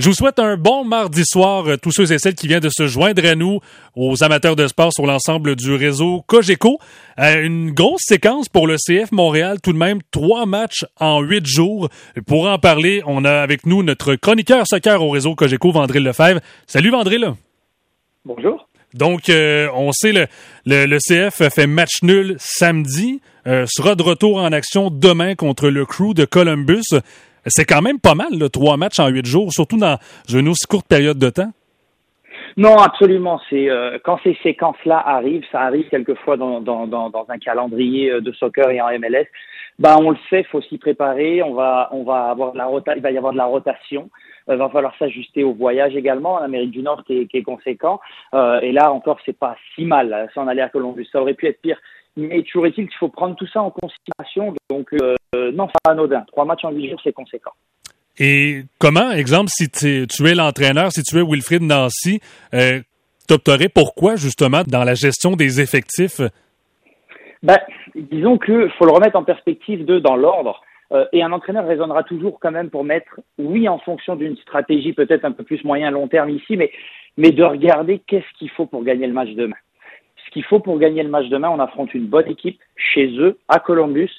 Je vous souhaite un bon mardi soir, euh, tous ceux et celles qui viennent de se joindre à nous, aux amateurs de sport sur l'ensemble du réseau Cogeco. Euh, une grosse séquence pour le CF Montréal, tout de même trois matchs en huit jours. Pour en parler, on a avec nous notre chroniqueur soccer au réseau Cogeco, Vandril Lefebvre. Salut Vandril. Bonjour. Donc, euh, on sait le, le, CF fait match nul samedi, sera de retour en action demain contre le Crew de Columbus. C'est quand même pas mal, trois matchs en huit jours, surtout dans une aussi courte période de temps. Non, absolument. C'est euh, quand ces séquences-là arrivent, ça arrive quelquefois dans, un calendrier euh, de soccer et en MLS. Ben, on le sait, faut s'y préparer. On va, on va avoir la rota il va y avoir de la rotation. Il va falloir s'ajuster au voyage également en Amérique du Nord qui est, conséquent. Euh, et là encore, c'est pas si mal. S'en aller à Columbus, ça aurait pu être pire. Mais toujours est-il qu'il faut prendre tout ça en considération. Donc, euh, non, pas anodin. Trois matchs en huit jours, c'est conséquent. Et comment, exemple, si tu es l'entraîneur, si tu es Wilfried Nancy, euh, t'opterais pourquoi, justement, dans la gestion des effectifs? Ben, disons qu'il faut le remettre en perspective de dans l'ordre. Euh, et un entraîneur raisonnera toujours quand même pour mettre, oui, en fonction d'une stratégie peut-être un peu plus moyen long terme ici, mais, mais de regarder qu'est-ce qu'il faut pour gagner le match demain ce qu'il faut pour gagner le match demain, on affronte une bonne équipe chez eux, à Columbus.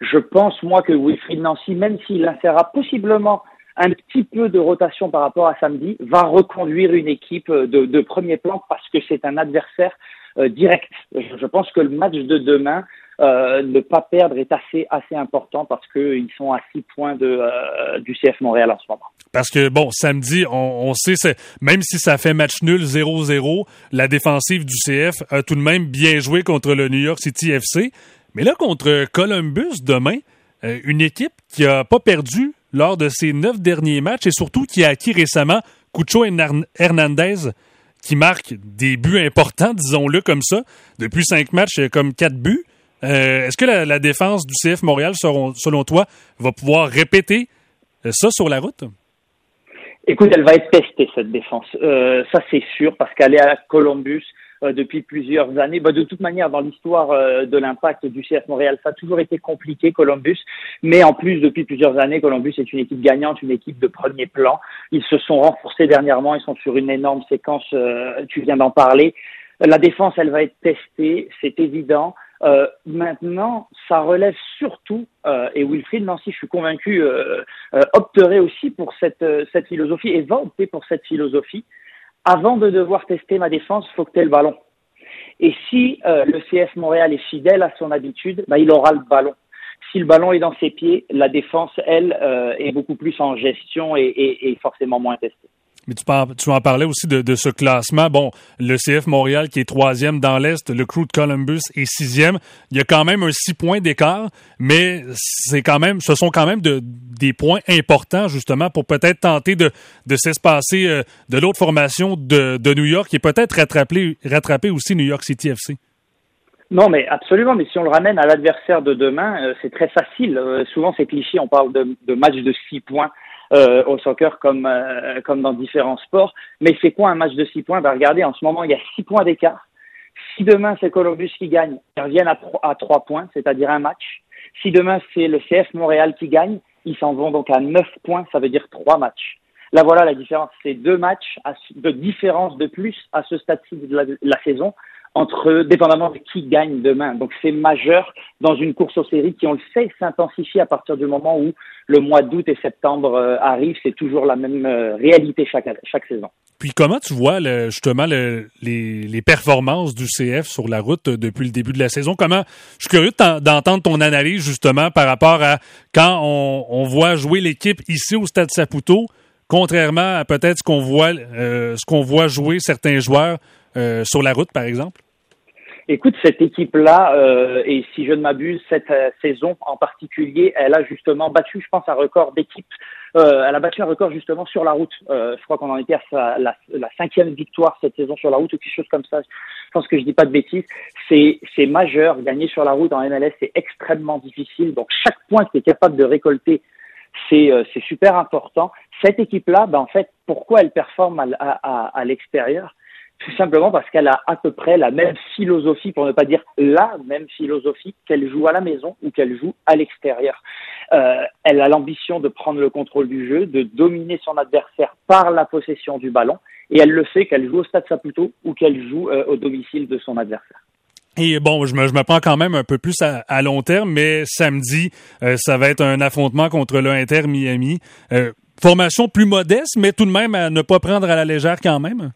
Je pense, moi, que Wilfried Nancy, même s'il insérera possiblement un petit peu de rotation par rapport à samedi, va reconduire une équipe de, premier plan parce que c'est un adversaire euh, direct. Je pense que le match de demain, euh, ne pas perdre est assez assez important parce qu'ils sont à six points de, euh, du CF Montréal en ce moment. Parce que, bon, samedi, on, sait, même si ça fait match nul 0-0, la défensive du CF a tout de même bien joué contre le New York City FC. Mais là, contre Columbus, demain, euh, une équipe qui a pas perdu lors de ses neuf derniers matchs et surtout qui a acquis récemment Cucho Hernandez, qui marque des buts importants, disons-le comme ça. Depuis cinq matchs, comme quatre buts. Euh, est-ce que la, défense du CF Montréal, selon, toi, va pouvoir répéter euh, ça sur la route? Écoute, elle va être testée, cette défense. Euh, ça, c'est sûr, parce qu'elle est à Columbus depuis plusieurs années. Bah, de toute manière, dans l'histoire de l'impact du CF Montréal, ça a toujours été compliqué, Columbus. Mais en plus, depuis plusieurs années, Columbus est une équipe gagnante, une équipe de premier plan. Ils se sont renforcés dernièrement, ils sont sur une énorme séquence, tu viens d'en parler. La défense, elle va être testée, c'est évident. Euh, maintenant, ça relève surtout, euh, et Wilfried Nancy, je suis convaincu, euh, euh opterait aussi pour cette, euh, cette philosophie et va opter pour cette philosophie. Avant de devoir tester ma défense, faut que tu aies le ballon. Et si le CF Montréal est fidèle à son habitude, bah, il aura le ballon. Si le ballon est dans ses pieds, la défense, elle, est beaucoup plus en gestion et, et, et forcément moins testée. Mais tu, tu en parlais aussi de, ce classement. Bon, le CF Montréal qui est troisième dans l'Est, le Crew de Columbus est sixième. Il y a quand même un six points d'écart, mais c'est quand même, ce sont quand même des points importants justement pour peut-être tenter de, s'espacer euh, de l'autre formation de, New York et peut-être rattraper, rattraper aussi New York City FC. Non, mais absolument. Mais si on le ramène à l'adversaire de demain, euh, c'est très facile. Euh, souvent, c'est cliché. On parle de, de matchs de six points euh, au soccer comme, euh, comme dans différents sports. Mais c'est quoi un match de six points? Ben, Regardez, en ce moment, il y a six points d'écart. Si demain c'est Columbus qui gagne, ils reviennent à, à trois points, c'est-à-dire un match. Si demain c'est le CF Montréal qui gagne, ils s'en vont donc à neuf points, ça veut dire trois matchs. Là voilà la différence, c'est deux matchs de différence de plus à ce stade-ci de la saison entre, dépendamment de qui gagne demain. Donc c'est majeur dans une course aux séries qui, on le sait, s'intensifie à partir du moment où le mois d'août et septembre euh, arrivent. C'est toujours la même euh, réalité chaque, chaque saison. Puis comment tu vois justement les, performances du CF sur la route depuis le début de la saison? Comment je suis curieux d'entendre ton analyse justement par rapport à quand on, voit jouer l'équipe ici au Stade Saputo, contrairement à peut-être euh, ce qu'on voit jouer certains joueurs euh, sur la route, par exemple? Écoute, cette équipe-là, euh, et si je ne m'abuse, cette euh, saison en particulier, elle a justement battu, je pense, un record d'équipe. Elle a battu un record justement sur la route. Je crois qu'on en était à la, cinquième victoire cette saison sur la route ou quelque chose comme ça. Je pense que je dis pas de bêtises. C'est, majeur. Gagner sur la route en MLS, c'est extrêmement difficile. Donc chaque point que tu es capable de récolter, c'est, super important. Cette équipe-là, ben, en fait, pourquoi elle performe à l'extérieur? Tout simplement parce qu'elle a à peu près la même philosophie, pour ne pas dire la même philosophie qu'elle joue à la maison ou qu'elle joue à l'extérieur. Euh, elle a l'ambition de prendre le contrôle du jeu, de dominer son adversaire par la possession du ballon, et elle le fait qu'elle joue au Stade Saputo ou qu'elle joue euh, au domicile de son adversaire. Et bon, je me, je me prends quand même un peu plus à, long terme, mais samedi, euh, ça va être un affrontement contre l'Inter Miami. Formation plus modeste, mais tout de même à ne pas prendre à la légère quand même.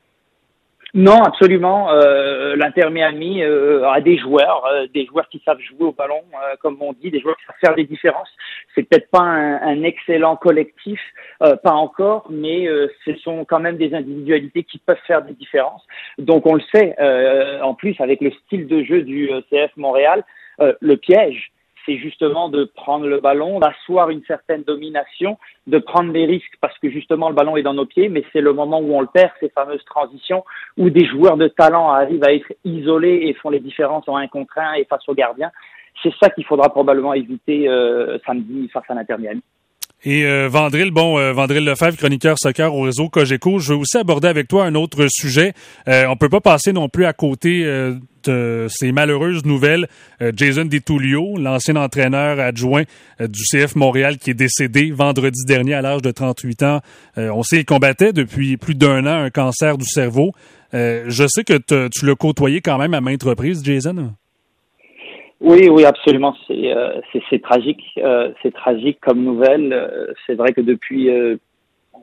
Non, absolument. Euh, L'Inter Miami euh, a des joueurs, euh, des joueurs qui savent jouer au ballon, euh, comme on dit, des joueurs qui savent faire des différences. C'est peut-être pas un, un, excellent collectif, pas encore, mais ce sont quand même des individualités qui peuvent faire des différences. Donc on le sait. en plus, avec le style de jeu du CF Montréal, le piège, c'est justement de prendre le ballon, d'asseoir une certaine domination, de prendre des risques parce que justement le ballon est dans nos pieds, mais c'est le moment où on le perd, ces fameuses transitions où des joueurs de talent arrivent à être isolés et font les différences en un contre un et face au gardien. C'est ça qu'il faudra probablement éviter euh, samedi face à l'Inter et euh, Vandril, bon, euh, Vandril Lefebvre, chroniqueur soccer au réseau Cogeco, je veux aussi aborder avec toi un autre sujet. Euh, on peut pas passer non plus à côté euh, de ces malheureuses nouvelles. Jason DiTullio, l'ancien entraîneur adjoint du CF Montréal, qui est décédé vendredi dernier à l'âge de 38 ans. on sait qu'il combattait depuis plus d'un an un cancer du cerveau. je sais que tu l'as côtoyé quand même à maintes reprises, Jason. Oui, oui, absolument. C'est euh, c'est tragique. Euh, c'est tragique comme nouvelle. Euh, c'est vrai que depuis, euh,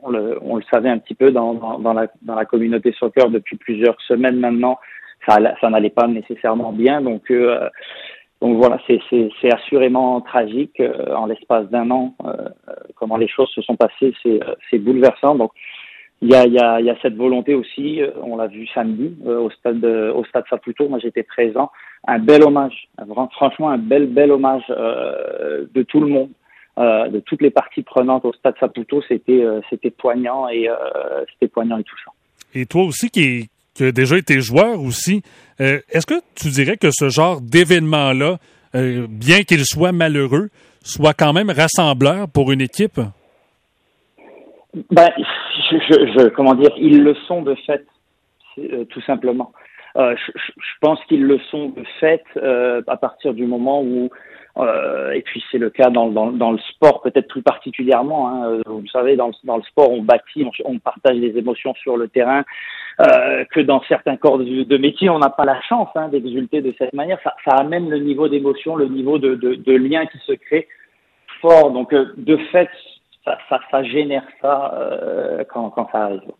on le, on, le, savait un petit peu dans, dans, dans, la, dans la communauté soccer depuis plusieurs semaines maintenant, ça, ça n'allait pas nécessairement bien. Donc, euh, donc voilà, c'est assurément tragique en l'espace d'un an. comment les choses se sont passées, c'est bouleversant. Donc, il y a, il y, a, il y a cette volonté aussi, on l'a vu samedi au stade au stade Saputo. Moi, j'étais présent un bel hommage, franchement un bel bel hommage euh, de tout le monde, euh, de toutes les parties prenantes au Stade Saputo. C'était euh, c'était poignant et euh, c'était poignant et touchant. Et toi aussi qui qui a déjà été joueur aussi, euh, est-ce que tu dirais que ce genre d'événement là, bien qu'il soit malheureux, soit quand même rassembleur pour une équipe? Ben, je, je, je comment dire, ils le sont de fait, tout simplement. Euh, je, je, pense qu'ils le sont de fait euh, à partir du moment où, euh, et puis c'est le cas dans, dans, dans le sport peut-être plus particulièrement, hein, euh, vous savez, dans, dans le sport on bâtit, on, partage des émotions sur le terrain, euh, que dans certains corps de, de métier on n'a pas la chance hein, d'exulter de cette manière. Ça, ça, amène le niveau d'émotion, le niveau de, de, de, lien qui se crée fort. Donc de fait, ça, génère ça quand, quand ça arrive.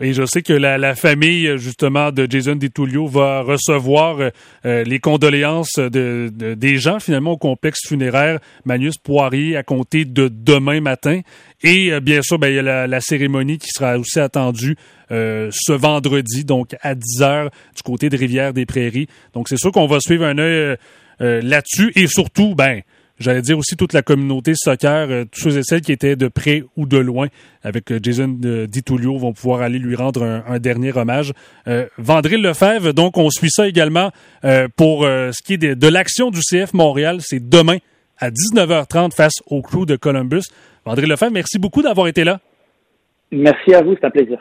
Et je sais que la, famille, justement, de Jason DiTullio va recevoir euh, les condoléances de, des gens, finalement, au complexe funéraire Magnus Poirier à compter de demain matin. Et euh, bien sûr, ben, il y a la, cérémonie qui sera aussi attendue euh, ce vendredi, donc à 10 heures du côté de Rivière-des-Prairies. Donc, c'est sûr qu'on va suivre un œil là-dessus. Et surtout, ben, j'allais dire aussi toute la communauté soccer, euh, tous ceux et celles qui étaient de près ou de loin avec euh, Jason euh, Ditulio vont pouvoir aller lui rendre un, dernier hommage. Euh, Lefebvre, donc on suit ça également pour ce qui est de, de l'action du CF Montréal. C'est demain à 19h30 face au crew de Columbus. Vandril Lefebvre, merci beaucoup d'avoir été là. Merci à vous, c'est un plaisir.